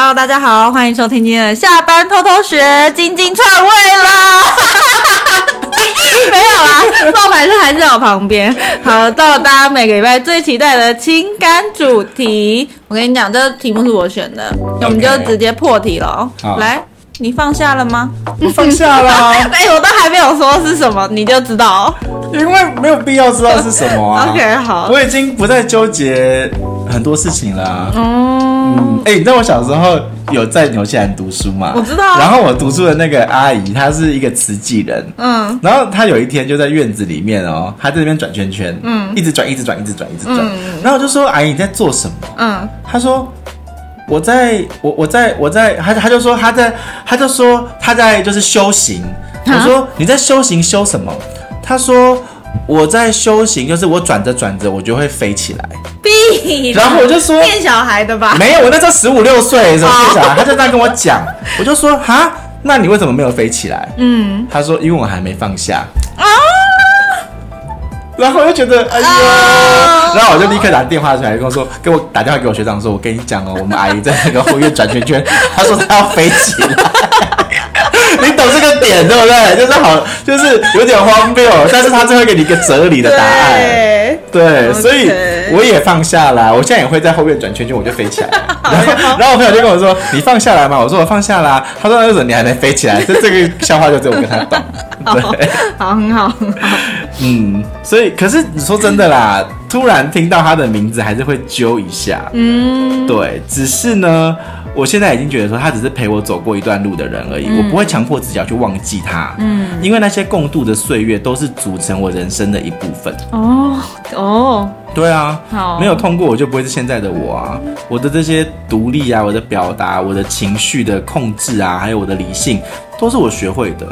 Hello，大家好，欢迎收听今天的下班偷偷学，晶晶串位啦！没有啦，冒牌是还是在我旁边。好，到了大家每个礼拜最期待的情感主题，我跟你讲，这个题目是我选的.我们就直接破题了。好，来，你放下了吗？我放下了。哎，我都还没有说是什么，你就知道。因为没有必要知道是什么啊。OK，好，我已经不再纠结很多事情了、啊。嗯，哎、欸，你知道我小时候有在纽西兰读书嘛？我知道。然后我读书的那个阿姨，她是一个慈济人。嗯。然后她有一天就在院子里面哦，她在那边转圈圈，嗯，一直转，一直转，一直转，一直转。嗯。然后我就说：“阿姨，你在做什么？”嗯。她说：“我在，我我在我在。”他他就说：“他在，他就说他在就是修行。”我说：“你在修行修什么？”他说：“我在修行，就是我转着转着，我就会飞起来。”屁！然后我就说：“骗小孩的吧？”没有，我那时候十五六岁的时候骗小孩。他就这样跟我讲，我就说：“哈，那你为什么没有飞起来？”嗯，他说：“因为我还没放下。”啊！然后我就觉得，哎呀、啊！然后我就立刻打电话出来跟我说：“给我打电话给我学长说，我跟你讲哦，我们阿姨在那个后院转圈圈，他说他要飞起来。”你懂这个点对不对？就是好，就是有点荒谬，但是他最后给你一个哲理的答案。对，对所以我也放下来，我现在也会在后院转圈圈，我就飞起来。然后，然后我朋友就跟我说：“你放下来嘛？”我说：“我放下啦。”他说：“为什么你还能飞起来？”这这个笑话就只有我跟他懂。对，好，很好，很好。嗯，所以可是你说真的啦，突然听到他的名字，还是会揪一下。嗯，对，只是呢。我现在已经觉得说，他只是陪我走过一段路的人而已，嗯、我不会强迫自己要去忘记他。嗯，因为那些共度的岁月都是组成我人生的一部分。哦哦，对啊，好，没有通过我就不会是现在的我啊。我的这些独立啊，我的表达，我的情绪的控制啊，还有我的理性，都是我学会的。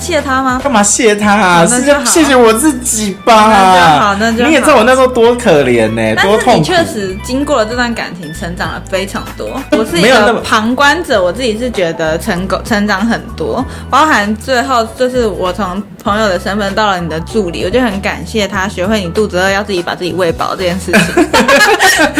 谢他吗？干嘛谢他啊？是谢谢我自己吧。那就好，那就好。你也知道我那时候多可怜呢、欸，多痛苦。但是你确实经过了这段感情，成长了非常多。我是一个旁观者，我自己是觉得成功成长很多，包含最后就是我从朋友的身份到了你的助理，我就很感谢他，学会你肚子饿要自己把自己喂饱这件事情。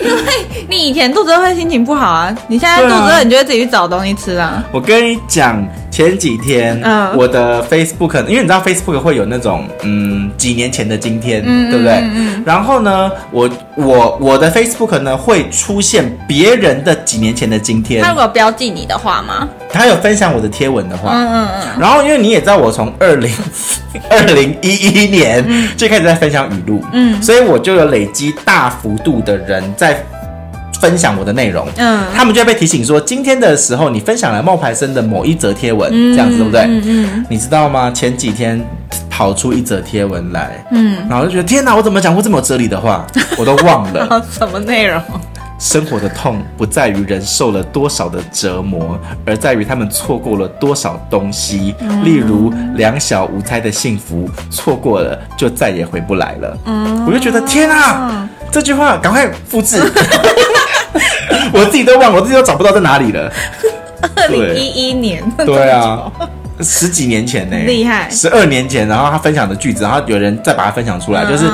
因为你以前肚子饿会心情不好啊，你现在肚子饿，你就会自己去找东西吃啊。我跟你讲。前几天，嗯，我的 Facebook，因为你知道 Facebook 会有那种，嗯，几年前的今天，嗯、对不对？嗯，嗯。然后呢，我我我的 Facebook 呢会出现别人的几年前的今天。他如果标记你的话吗？他有分享我的贴文的话，嗯嗯嗯。然后因为你也知道，我从 二零二零一一年就开始在分享语录，嗯，所以我就有累积大幅度的人在。分享我的内容，嗯，他们就会被提醒说，今天的时候你分享了冒牌生的某一则贴文，嗯，这样子对不对？嗯嗯，你知道吗？前几天跑出一则贴文来，嗯，然后就觉得天哪，我怎么讲过这么有哲理的话，我都忘了。什么内容？生活的痛不在于人受了多少的折磨，而在于他们错过了多少东西，嗯，例如两小无猜的幸福，错过了就再也回不来了。嗯，我就觉得天啊，这句话赶快复制。我自己都忘了，我自己都找不到在哪里了。二零一一年，对啊，十几年前呢，厉害，十二年前，然后他分享的句子，然后有人再把它分享出来，嗯、就是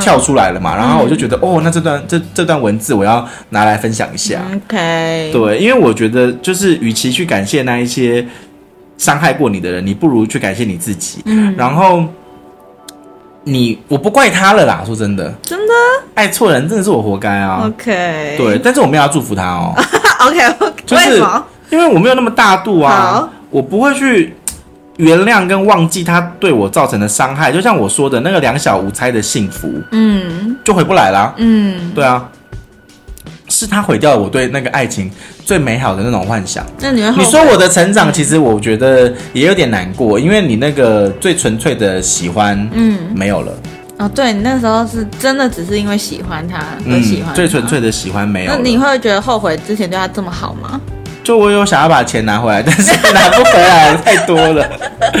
跳出来了嘛。嗯、然后我就觉得，哦，那这段这这段文字我要拿来分享一下。OK，对，因为我觉得，就是与其去感谢那一些伤害过你的人，你不如去感谢你自己。嗯，然后。你我不怪他了啦，说真的，真的爱错人真的是我活该啊。OK，对，但是我没有要祝福他哦。OK OK，就是因为我没有那么大度啊，我不会去原谅跟忘记他对我造成的伤害。就像我说的那个两小无猜的幸福，嗯，就回不来了。嗯，对啊。是他毁掉了我对那个爱情最美好的那种幻想。那你会你说我的成长，其实我觉得也有点难过，因为你那个最纯粹的喜欢，嗯，没有了。哦，对，你那时候是真的只是因为喜欢他而喜欢他，嗯，最纯粹的喜欢没有。那你会觉得后悔之前对他这么好吗？就我有想要把钱拿回来，但是拿不回来，太多了。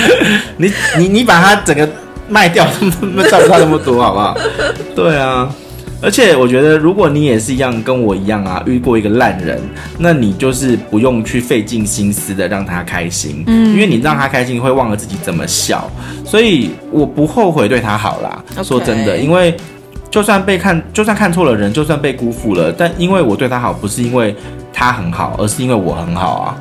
你你你把它整个卖掉，赚不到那么多，好不好？对啊。而且我觉得，如果你也是一样跟我一样啊，遇过一个烂人，那你就是不用去费尽心思的让他开心，嗯，因为你让他开心会忘了自己怎么笑，所以我不后悔对他好啦。说真的，因为就算被看，就算看错了人，就算被辜负了，但因为我对他好，不是因为他很好，而是因为我很好啊。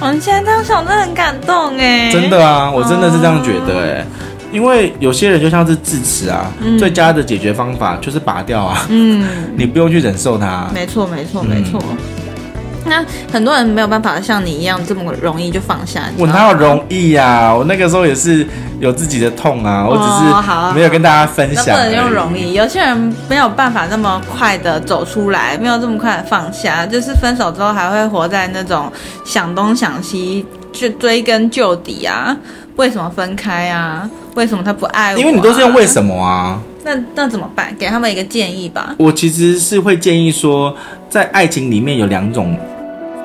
哦，你现在这样想，真的很感动哎。真的啊，我真的是这样觉得哎。因为有些人就像是智齿啊，嗯、最佳的解决方法就是拔掉啊。嗯，你不用去忍受它。没错，没错，没错。那很多人没有办法像你一样这么容易就放下。我哪有容易呀、啊？我那个时候也是有自己的痛啊，我只是没有跟大家分享。不能用容易，有些人没有办法那么快的走出来，没有这么快的放下，就是分手之后还会活在那种想东想西，去追根究底啊。为什么分开啊？为什么他不爱我啊？因为你都是用为什么啊？那那怎么办？给他们一个建议吧。我其实是会建议说，在爱情里面有两种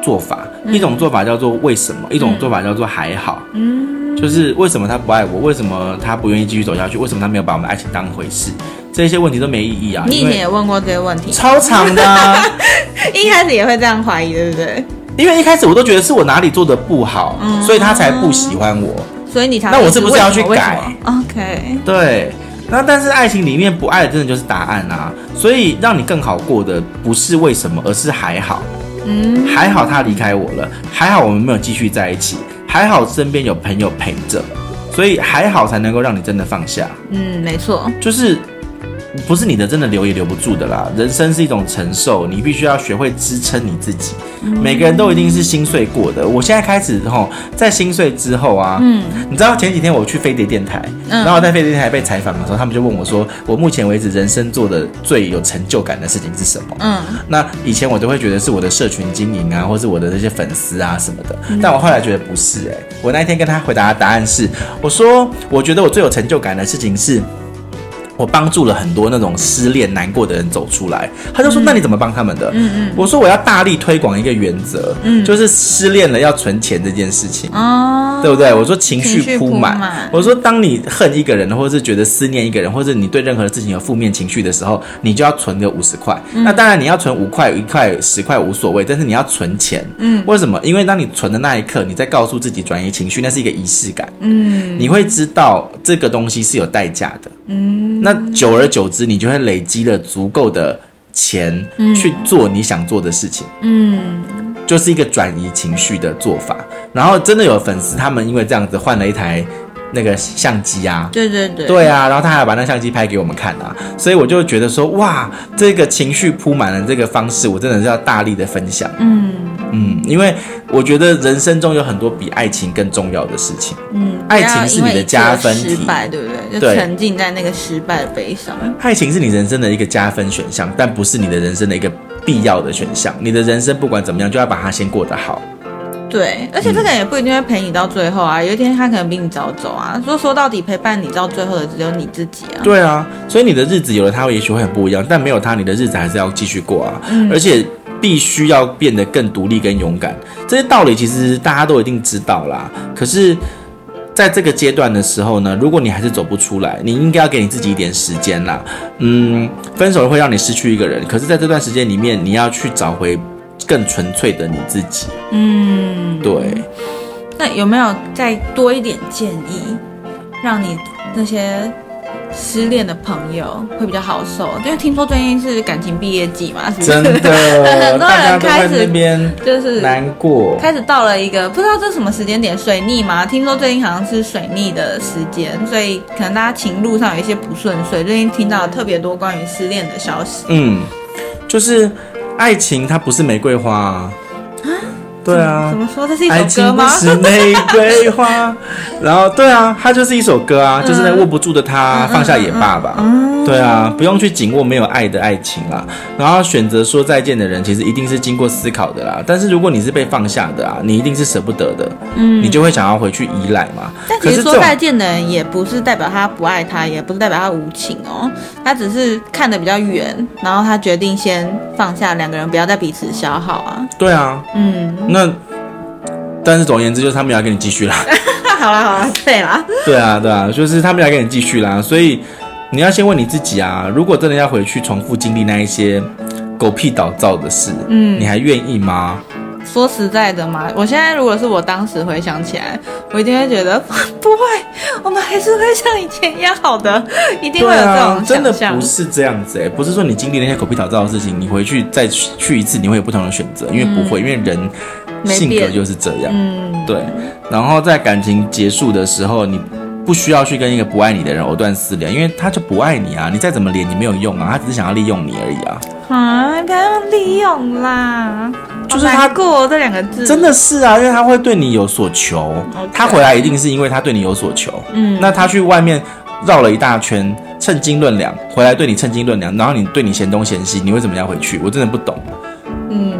做法，嗯、一种做法叫做为什么，一种做法叫做还好。嗯，就是为什么他不爱我？为什么他不愿意继续走下去？为什么他没有把我们爱情当回事？这些问题都没意义啊。你以前也问过这些问题，超长的啊。一开始也会这样怀疑，对不对？因为一开始我都觉得是我哪里做的不好，嗯、所以他才不喜欢我。所以你才那我是不是要去改？OK，对，那但是爱情里面不爱的真的就是答案啊。所以让你更好过的不是为什么，而是还好。嗯，还好他离开我了，还好我们没有继续在一起，还好身边有朋友陪着，所以还好才能够让你真的放下。嗯，没错，就是。不是你的，真的留也留不住的啦。人生是一种承受，你必须要学会支撑你自己。嗯、每个人都一定是心碎过的。我现在开始吼，在心碎之后啊，嗯，你知道前几天我去飞碟电台，嗯、然后在飞碟电台被采访的时候，他们就问我说，我目前为止人生做的最有成就感的事情是什么？嗯，那以前我都会觉得是我的社群经营啊，或是我的那些粉丝啊什么的。嗯、但我后来觉得不是、欸，哎，我那一天跟他回答的答案是，我说我觉得我最有成就感的事情是。我帮助了很多那种失恋难过的人走出来，他就说：“那你怎么帮他们的？”嗯嗯，我说：“我要大力推广一个原则，嗯，就是失恋了要存钱这件事情，哦，对不对？”我说：“情绪铺满。”我说：“当你恨一个人，或者是觉得思念一个人，或者你对任何的事情有负面情绪的时候，你就要存个五十块。那当然你要存五块、一块、十块无所谓，但是你要存钱。嗯，为什么？因为当你存的那一刻，你在告诉自己转移情绪，那是一个仪式感。嗯，你会知道这个东西是有代价的。嗯。那久而久之，你就会累积了足够的钱去做你想做的事情。嗯，就是一个转移情绪的做法。然后真的有粉丝，他们因为这样子换了一台那个相机啊。对对对。对啊，然后他还把那相机拍给我们看啊。所以我就觉得说，哇，这个情绪铺满了这个方式，我真的是要大力的分享。嗯。嗯，因为我觉得人生中有很多比爱情更重要的事情。嗯，爱情是你的加分题，失败对不对？就沉浸在那个失败的悲伤。爱情是你人生的一个加分选项，但不是你的人生的一个必要的选项。你的人生不管怎么样，就要把它先过得好。对，而且这个人也不一定会陪你到最后啊。有一天他可能比你早走啊。说说到底，陪伴你到最后的只有你自己啊。对啊，所以你的日子有了他，也许会很不一样，但没有他，你的日子还是要继续过啊。嗯，而且。必须要变得更独立、更勇敢，这些道理其实大家都一定知道啦。可是，在这个阶段的时候呢，如果你还是走不出来，你应该要给你自己一点时间啦。嗯，分手会让你失去一个人，可是在这段时间里面，你要去找回更纯粹的你自己。嗯，对。那有没有再多一点建议，让你那些？失恋的朋友会比较好受，因为听说最近是感情毕业季嘛，是不是？真的，很多人开始就是难过，开始到了一个不知道这是什么时间点，水逆嘛？听说最近好像是水逆的时间，所以可能大家情路上有一些不顺遂。最近听到了特别多关于失恋的消息。嗯，就是爱情它不是玫瑰花。对啊，怎么说？这是一首歌吗？是玫瑰花，然后对啊，它就是一首歌啊，就是那握不住的他，放下也罢吧。嗯对啊，不用去紧握没有爱的爱情啦。然后选择说再见的人，其实一定是经过思考的啦。但是如果你是被放下的啊，你一定是舍不得的。嗯，你就会想要回去依赖嘛。但其实说再见的人，也不是代表他不爱他，也不是代表他无情哦。他只是看得比较远，然后他决定先放下两个人，不要再彼此消耗啊。对啊，嗯。那，但是总而言之，就是他们要跟你继续啦。好啦好啦，对啦。对啊对啊，就是他们要跟你继续啦。所以你要先问你自己啊，如果真的要回去重复经历那一些狗屁倒灶的事，嗯，你还愿意吗？说实在的嘛，我现在如果是我当时回想起来，我一定会觉得 不会，我们还是会像以前一样好的，一定会有这种。真的不是这样子哎、欸，不是说你经历那些狗屁倒灶的事情，你回去再去一次，你会有不同的选择，因为不会，因为人性格就是这样。嗯，对。然后在感情结束的时候，你不需要去跟一个不爱你的人藕断丝连，因为他就不爱你啊，你再怎么连你没有用啊，他只是想要利用你而已啊。啊，不要用利用啦，就是他过这两个字，真的是啊，因为他会对你有所求.他回来一定是因为他对你有所求。嗯，那他去外面绕了一大圈，称斤论两，回来对你称斤论两，然后你对你嫌东嫌西，你会怎么样回去？我真的不懂。嗯，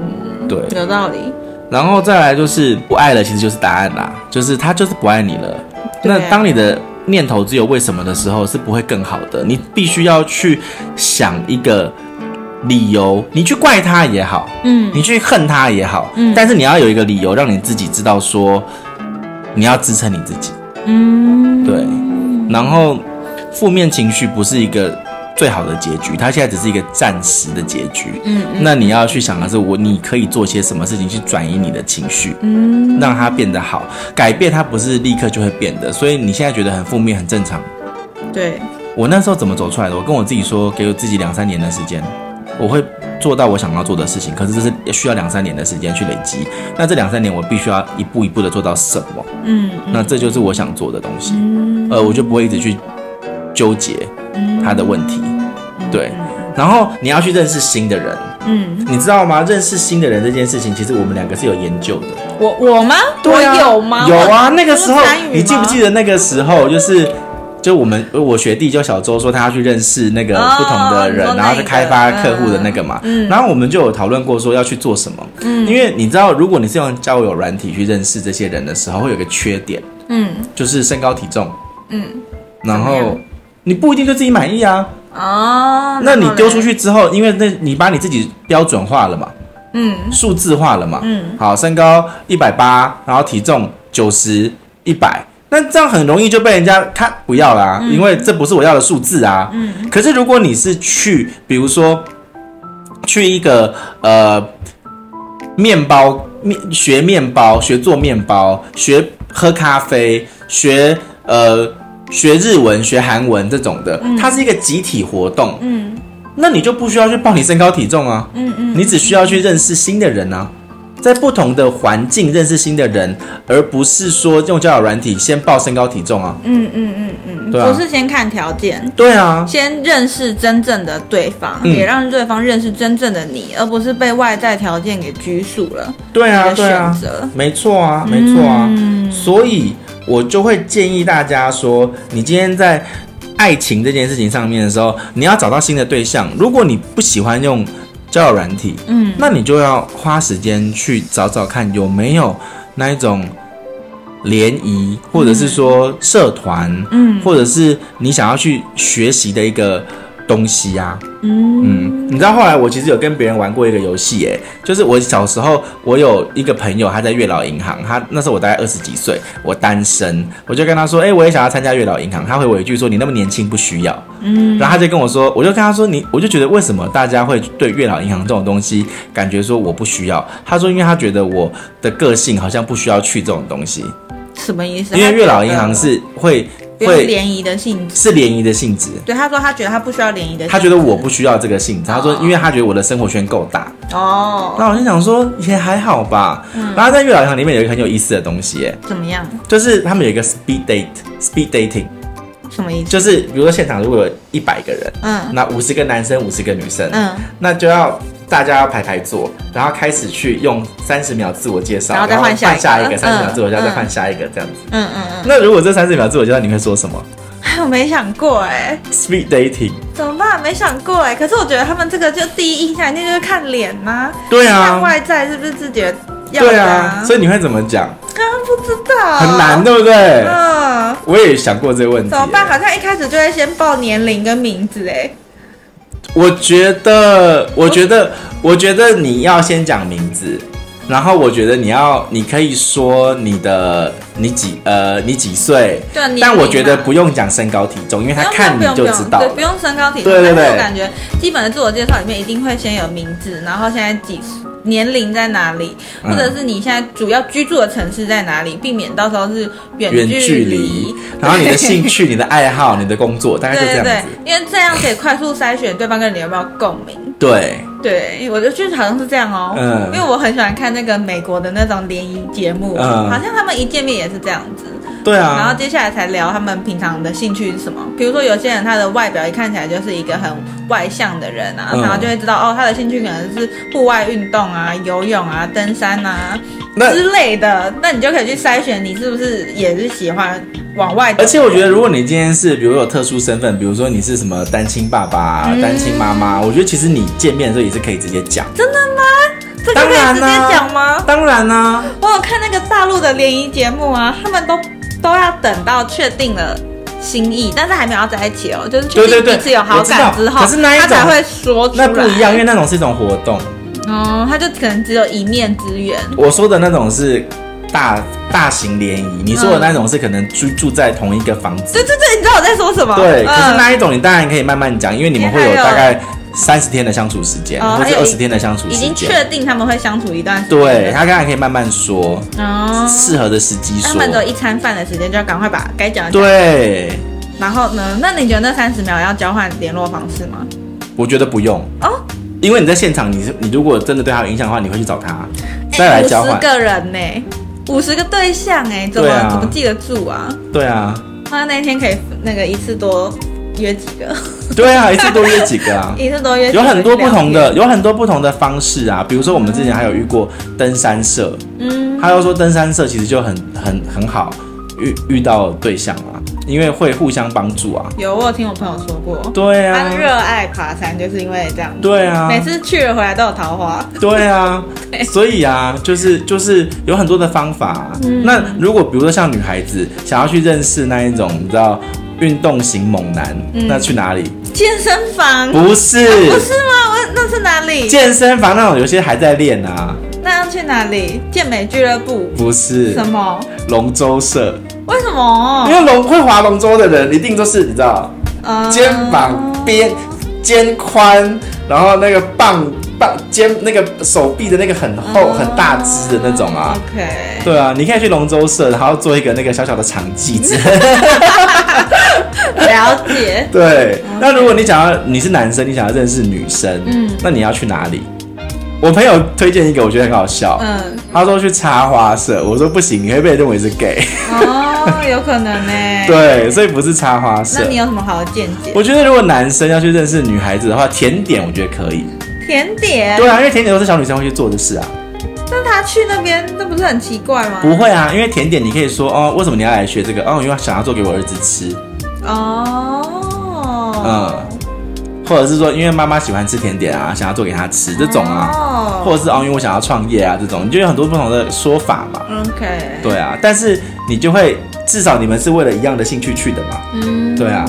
对，有道理。然后再来就是不爱了，其实就是答案啦，就是他就是不爱你了。那当你的念头只有为什么的时候，是不会更好的。你必须要去想一个。理由，你去怪他也好，嗯，你去恨他也好，嗯，但是你要有一个理由，让你自己知道说，你要支撑你自己，嗯，对。然后，负面情绪不是一个最好的结局，它现在只是一个暂时的结局，嗯，那你要去想的是，我你可以做些什么事情去转移你的情绪，嗯，让它变得好。改变它不是立刻就会变的，所以你现在觉得很负面，很正常。对。我那时候怎么走出来的？我跟我自己说，给我自己两三年的时间。我会做到我想要做的事情，可是这是需要两三年的时间去累积。那这两三年我必须要一步一步的做到什么？嗯，那这就是我想做的东西。嗯，呃，我就不会一直去纠结他的问题。对，然后你要去认识新的人。嗯，你知道吗？认识新的人这件事情，其实我们两个是有研究的。我我吗？对啊，我有吗？有啊，那个时候你记不记得那个时候就是。就我们我学弟叫小周说他要去认识那个不同的人，哦、然后去开发客户的那个嘛。嗯、然后我们就有讨论过说要去做什么。嗯，因为你知道，如果你是用交友软体去认识这些人的时候，会有个缺点。嗯，就是身高体重。嗯，然后你不一定对自己满意啊。哦，那你丢出去之后，因为那你把你自己标准化了嘛。嗯，数字化了嘛。嗯，好，身高一百八，然后体重九十一百。那这样很容易就被人家看不要啦，嗯、因为这不是我要的数字啊。嗯。可是如果你是去，比如说去一个呃面包面学面包学做面包学喝咖啡学呃学日文学韩文这种的，嗯、它是一个集体活动。嗯。那你就不需要去报你身高体重啊。嗯嗯。你只需要去认识新的人啊。在不同的环境认识新的人，而不是说用交友软体先报身高体重啊。嗯嗯嗯嗯，对啊，不是先看条件。对啊，先认识真正的对方，嗯、也让对方认识真正的你，而不是被外在条件给拘束了。对啊，对啊，没错啊，没错啊。嗯、所以我就会建议大家说，你今天在爱情这件事情上面的时候，你要找到新的对象。如果你不喜欢用。交友软体，嗯，那你就要花时间去找找看有没有那一种联谊，或者是说社团，嗯，或者是你想要去学习的一个东西呀、啊。嗯，你知道后来我其实有跟别人玩过一个游戏，哎，就是我小时候我有一个朋友，他在月老银行，他那时候我大概二十几岁，我单身，我就跟他说，哎，我也想要参加月老银行，他回我一句说，你那么年轻不需要，嗯，然后他就跟我说，我就跟他说，你，我就觉得为什么大家会对月老银行这种东西感觉说我不需要？他说，因为他觉得我的个性好像不需要去这种东西，什么意思？因为月老银行是会。会联谊的性质是联谊的性质，对他说，他觉得他不需要联谊的，他觉得我不需要这个性质。他说，因为他觉得我的生活圈够大哦。那我就想说，也还好吧。嗯、然后在月老堂里面有一个很有意思的东西，哎，怎么样？就是他们有一个 speed date，speed dating，什么意思？就是比如说现场如果有一百个人，嗯，那五十个男生，五十个女生，嗯，那就要。大家要排排坐，然后开始去用三十秒自我介绍，然后再换下一个三十秒自我介绍，再换下一个这样子。嗯嗯嗯。那如果这三十秒自我介绍，你会说什么？我没想过哎。Speed dating。怎么办？没想过哎。可是我觉得他们这个就第一印象一定就是看脸呐。对啊。看外在是不是自觉？对啊。所以你会怎么讲？刚刚不知道。很难，对不对？嗯。我也想过这个问题。怎么办？好像一开始就会先报年龄跟名字哎。我觉得，我觉得，我觉得你要先讲名字，然后我觉得你要，你可以说你的你几呃你几岁，对，但我觉得不用讲身高体重，因为他看你就知道，对，不用身高体重，对对对，我感觉基本的自我介绍里面一定会先有名字，然后现在几岁。年龄在哪里，或者是你现在主要居住的城市在哪里，避免到时候是远距离。然后你的兴趣、你的爱好、你的工作，大概就这样子。对对对，因为这样可以快速筛选对方跟你有没有共鸣。对对，我就觉得好像是这样哦。嗯。因为我很喜欢看那个美国的那种联谊节目，嗯，好像他们一见面也是这样子。对啊，然后接下来才聊他们平常的兴趣是什么。比如说有些人他的外表一看起来就是一个很外向的人啊，嗯、然后就会知道哦，他的兴趣可能是户外运动啊、游泳啊、登山啊之类的。那你就可以去筛选你是不是也是喜欢往外。而且我觉得，如果你今天是比如有特殊身份，比如说你是什么单亲爸爸、嗯、单亲妈妈，我觉得其实你见面的时候也是可以直接讲。真的吗？这个可以直接讲吗？当然啦、啊。我有看那个大陆的联谊节目啊，他们都。都要等到确定了心意，但是还没有要在一起哦，就是确定彼此有好感之后，可是那一种他才会说出来。那不一样，因为那种是一种活动。哦，他就可能只有一面之缘。我说的那种是大大型联谊，你说的那种是可能居住在同一个房子。对对对，你知道我在说什么？对，可是那一种你当然可以慢慢讲，因为你们会有大概。三十天的相处时间，哦、或者二十天的相处时间，已经确定他们会相处一段时间。对，他刚才可以慢慢说，哦，适合的时机说。他们有一餐饭的时间，就要赶快把该讲的讲。对。然后呢？那你觉得那三十秒要交换联络方式吗？我觉得不用哦，因为你在现场，你你如果真的对他有影响的话，你会去找他再来交换。五十个人呢？五十个对象哎，怎么、啊、怎么记得住啊？对啊。那那天可以那个一次多。约几个？对啊，一次多约几个啊？一次多约有很多不同的，有很多不同的方式啊。比如说，我们之前还有遇过登山社，嗯，他又说登山社其实就很很很好遇遇到对象啊，因为会互相帮助啊。有，我有听我朋友说过，对啊，他热爱爬山就是因为这样。对啊，每次去了回来都有桃花。对啊，对所以啊，就是就是有很多的方法啊。嗯，那如果比如说像女孩子想要去认识那一种，你知道？运动型猛男，嗯、那去哪里？健身房？不是，啊、不是吗？我那是哪里？健身房那种有些还在练啊。那要去哪里？健美俱乐部？不是。什么？龙舟社？为什么？因为龙会划龙舟的人一定都是你知道，嗯、肩膀边肩宽，然后那个棒棒。肩那个手臂的那个很厚、嗯、很大只的那种啊，OK，对啊，你可以去龙舟社，然后做一个那个小小的场记子。了解。对，那如果你想要你是男生，你想要认识女生，嗯，那你要去哪里？我朋友推荐一个，我觉得很好笑，嗯，他说去插花社，我说不行，你会被认为是 gay。哦，有可能呢。对，所以不是插花社。那你有什么好的见解？我觉得如果男生要去认识女孩子的话，甜点我觉得可以。甜点，对啊，因为甜点都是小女生会去做的事啊。那他去那边，那不是很奇怪吗？不会啊，因为甜点你可以说哦，为什么你要来学这个？哦，因为想要做给我儿子吃。哦。嗯，或者是说，因为妈妈喜欢吃甜点啊，想要做给她吃这种啊。哦。或者是哦，因为我想要创业啊，这种你就有很多不同的说法嘛。OK。对啊，但是你就会至少你们是为了一样的兴趣去的嘛。嗯。对啊。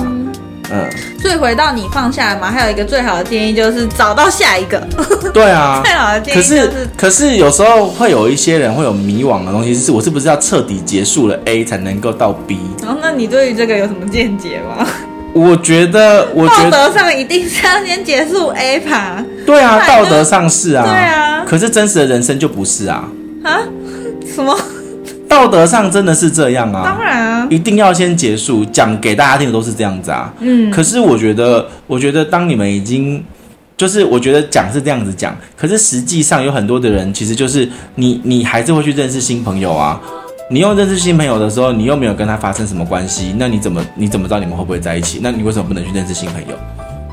嗯，所以回到你放下来嘛，还有一个最好的建议就是找到下一个。对啊，最好的建议就是。可是，可是有时候会有一些人会有迷惘的东西，是我是不是要彻底结束了 A 才能够到 B？然后，那你对于这个有什么见解吗？我觉得，我觉得道德上一定是要先结束 A 吧。对啊，道德上是啊。对啊。可是真实的人生就不是啊。啊？什么？道德上真的是这样啊，当然啊，一定要先结束，讲给大家听的都是这样子啊。嗯，可是我觉得，我觉得当你们已经，就是我觉得讲是这样子讲，可是实际上有很多的人，其实就是你，你还是会去认识新朋友啊。你又认识新朋友的时候，你又没有跟他发生什么关系，那你怎么你怎么知道你们会不会在一起？那你为什么不能去认识新朋友？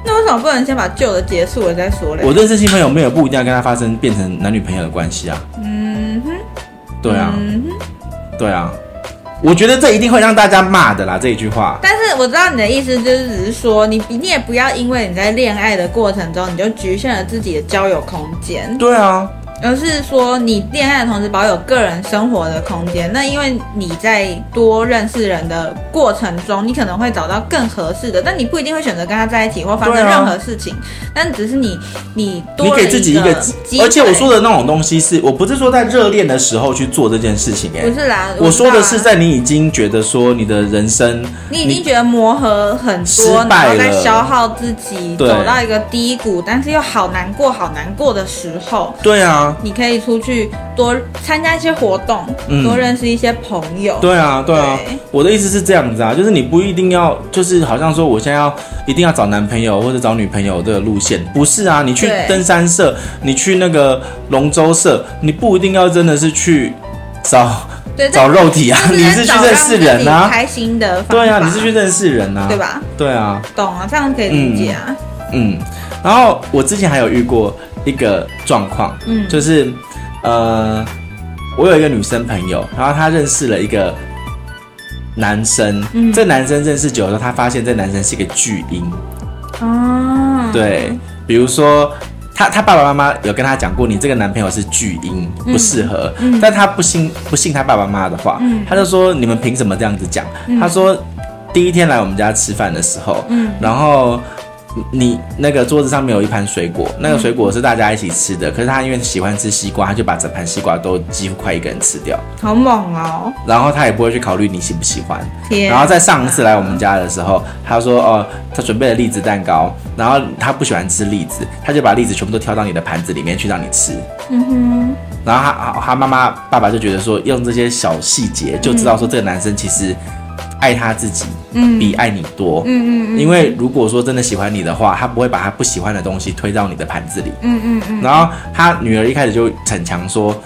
那为什么不能先把旧的结束了再说嘞？我认识新朋友没有不一定要跟他发生变成男女朋友的关系啊。嗯哼，对啊。嗯哼。对啊，我觉得这一定会让大家骂的啦，这一句话。但是我知道你的意思，就是只是说你你也不要因为你在恋爱的过程中，你就局限了自己的交友空间。对啊。而是说，你恋爱的同时保有个人生活的空间。那因为你在多认识人的过程中，你可能会找到更合适的，但你不一定会选择跟他在一起或发生任何事情。啊、但只是你，你多你给自己一个机。而且我说的那种东西是，我不是说在热恋的时候去做这件事情、欸，哎，不是啦。我说的是在你已经觉得说你的人生，你已经觉得磨合很多，然后在消耗自己，走到一个低谷，但是又好难过，好难过的时候。对啊。啊，你可以出去多参加一些活动，嗯、多认识一些朋友。对啊，对啊。对我的意思是这样子啊，就是你不一定要，就是好像说我现在要一定要找男朋友或者找女朋友的路线，不是啊。你去登山社，你去那个龙舟社，你不一定要真的是去找。对找肉体啊！你是去认识人啊？开心的。对啊，你是去认识人啊？对吧？对啊。懂啊，这样可以理解啊。嗯。嗯，然后我之前还有遇过一个状况，嗯，就是呃，我有一个女生朋友，然后她认识了一个男生，嗯，这男生认识久了，她发现这男生是一个巨婴。哦。对，比如说。他他爸爸妈妈有跟他讲过，你这个男朋友是巨婴，不适合。嗯嗯、但他不信不信他爸爸妈妈的话，嗯、他就说你们凭什么这样子讲？嗯、他说第一天来我们家吃饭的时候，嗯、然后。你那个桌子上面有一盘水果，那个水果是大家一起吃的。可是他因为喜欢吃西瓜，他就把整盘西瓜都几乎快一个人吃掉，好猛哦！然后他也不会去考虑你喜不喜欢。然后在上一次来我们家的时候，他说哦，他准备了栗子蛋糕，然后他不喜欢吃栗子，他就把栗子全部都挑到你的盘子里面去让你吃。嗯哼。然后他他妈妈爸爸就觉得说，用这些小细节就知道说这个男生其实。爱他自己，嗯，比爱你多，嗯嗯嗯，因为如果说真的喜欢你的话，他不会把他不喜欢的东西推到你的盘子里，嗯嗯嗯。然后他女儿一开始就逞强说，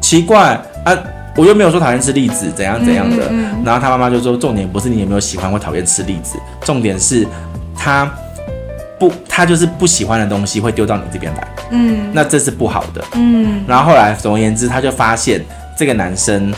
奇怪啊，我又没有说讨厌吃栗子，怎样怎样的。然后他妈妈就说，重点不是你有没有喜欢或讨厌吃栗子，重点是他不，他就是不喜欢的东西会丢到你这边来，嗯，那这是不好的，嗯。然后后来总而言之，他就发现这个男生。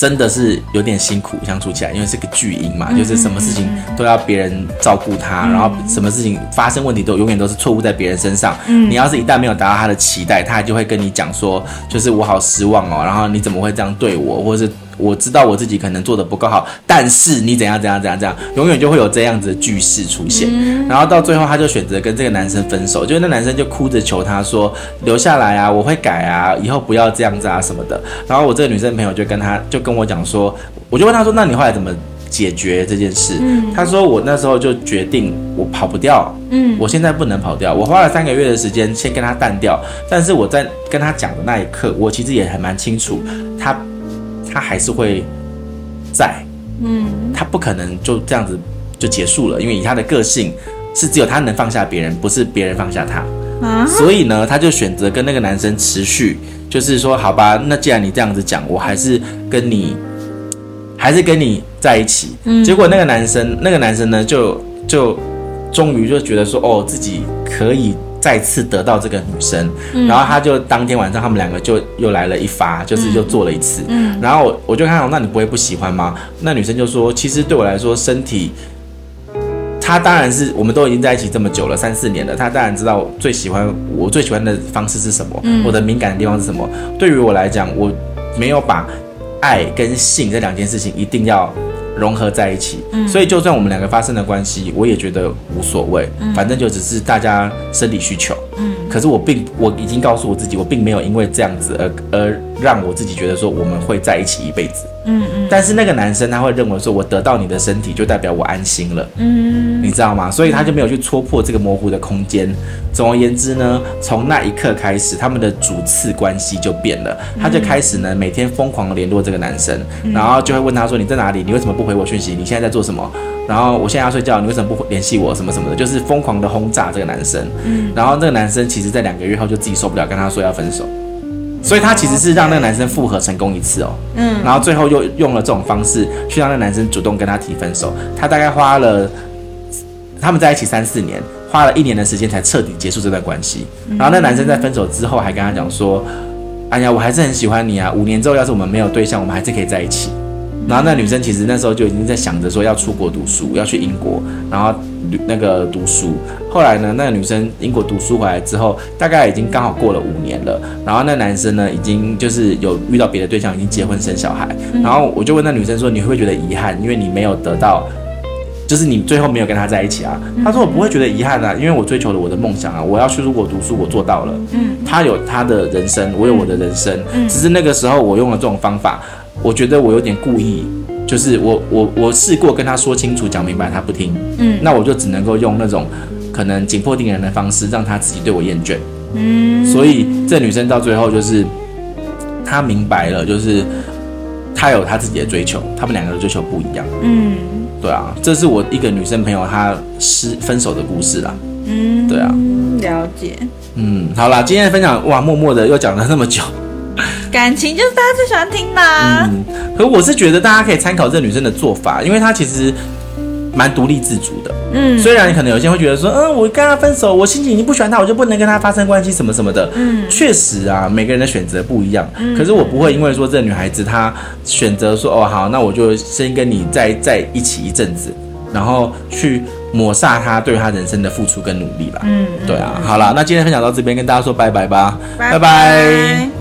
真的是有点辛苦相处起来，因为是个巨婴嘛，就是什么事情都要别人照顾他，然后什么事情发生问题都永远都是错误在别人身上。你要是一旦没有达到他的期待，他就会跟你讲说，就是我好失望哦，然后你怎么会这样对我，或者是。我知道我自己可能做的不够好，但是你怎样怎样怎样怎样，永远就会有这样子的句式出现。嗯、然后到最后，他就选择跟这个男生分手，就是那男生就哭着求他说留下来啊，我会改啊，以后不要这样子啊什么的。然后我这个女生朋友就跟他就跟我讲说，我就问他说，那你后来怎么解决这件事？嗯、他说我那时候就决定我跑不掉，嗯，我现在不能跑掉，我花了三个月的时间先跟他淡掉，但是我在跟他讲的那一刻，我其实也还蛮清楚他。他还是会在，嗯，他不可能就这样子就结束了，因为以他的个性是只有他能放下别人，不是别人放下他，啊，所以呢，他就选择跟那个男生持续，就是说，好吧，那既然你这样子讲，我还是跟你，还是跟你在一起。嗯，结果那个男生，那个男生呢，就就终于就觉得说，哦，自己可以。再次得到这个女生，嗯、然后他就当天晚上他们两个就又来了一发，就是又做了一次。嗯，然后我我就看到，那你不会不喜欢吗？那女生就说，其实对我来说，身体，他当然是我们都已经在一起这么久了，三四年了，他当然知道最喜欢我最喜欢的方式是什么，嗯、我的敏感的地方是什么。对于我来讲，我没有把爱跟性这两件事情一定要。融合在一起，嗯，所以就算我们两个发生了关系，我也觉得无所谓，嗯，反正就只是大家生理需求，嗯，可是我并我已经告诉我自己，我并没有因为这样子而而让我自己觉得说我们会在一起一辈子。嗯嗯，但是那个男生他会认为说，我得到你的身体就代表我安心了，嗯，你知道吗？所以他就没有去戳破这个模糊的空间。总而言之呢，从那一刻开始，他们的主次关系就变了。他就开始呢，每天疯狂的联络这个男生，然后就会问他说：“你在哪里？你为什么不回我讯息？你现在在做什么？然后我现在要睡觉，你为什么不联系我？什么什么的，就是疯狂的轰炸这个男生。嗯，然后这个男生其实在两个月后就自己受不了，跟他说要分手。”所以他其实是让那个男生复合成功一次哦，嗯，然后最后又用了这种方式去让那个男生主动跟他提分手。他大概花了他们在一起三四年，花了一年的时间才彻底结束这段关系。然后那男生在分手之后还跟他讲说：“哎呀，我还是很喜欢你啊，五年之后要是我们没有对象，我们还是可以在一起。”然后那女生其实那时候就已经在想着说要出国读书，要去英国，然后那个读书。后来呢，那个女生英国读书回来之后，大概已经刚好过了五年了。然后那男生呢，已经就是有遇到别的对象，已经结婚生小孩。然后我就问那女生说：“你会不会觉得遗憾？因为你没有得到，就是你最后没有跟他在一起啊？”她说：“我不会觉得遗憾啊，因为我追求了我的梦想啊，我要去出国读书，我做到了。嗯，他有他的人生，我有我的人生。只是那个时候我用了这种方法。”我觉得我有点故意，就是我我我试过跟他说清楚讲明白，他不听，嗯，那我就只能够用那种可能紧迫盯人的方式，让他自己对我厌倦，嗯，所以这女生到最后就是她明白了，就是她有她自己的追求，他们两个的追求不一样。嗯，对啊，这是我一个女生朋友她失分手的故事啦。嗯，对啊，了解。嗯，好啦，今天的分享哇，默默的又讲了那么久。感情就是大家最喜欢听的。嗯，可我是觉得大家可以参考这女生的做法，因为她其实蛮独立自主的。嗯，虽然可能有些人会觉得说，嗯，我跟他分手，我心情已经不喜欢他，我就不能跟他发生关系什么什么的。嗯，确实啊，每个人的选择不一样。嗯，可是我不会因为说这女孩子她选择说，哦好，那我就先跟你在在一起一阵子，然后去抹杀她对她人生的付出跟努力吧。嗯，对啊，好了，那今天分享到这边，跟大家说拜拜吧，拜拜。拜拜。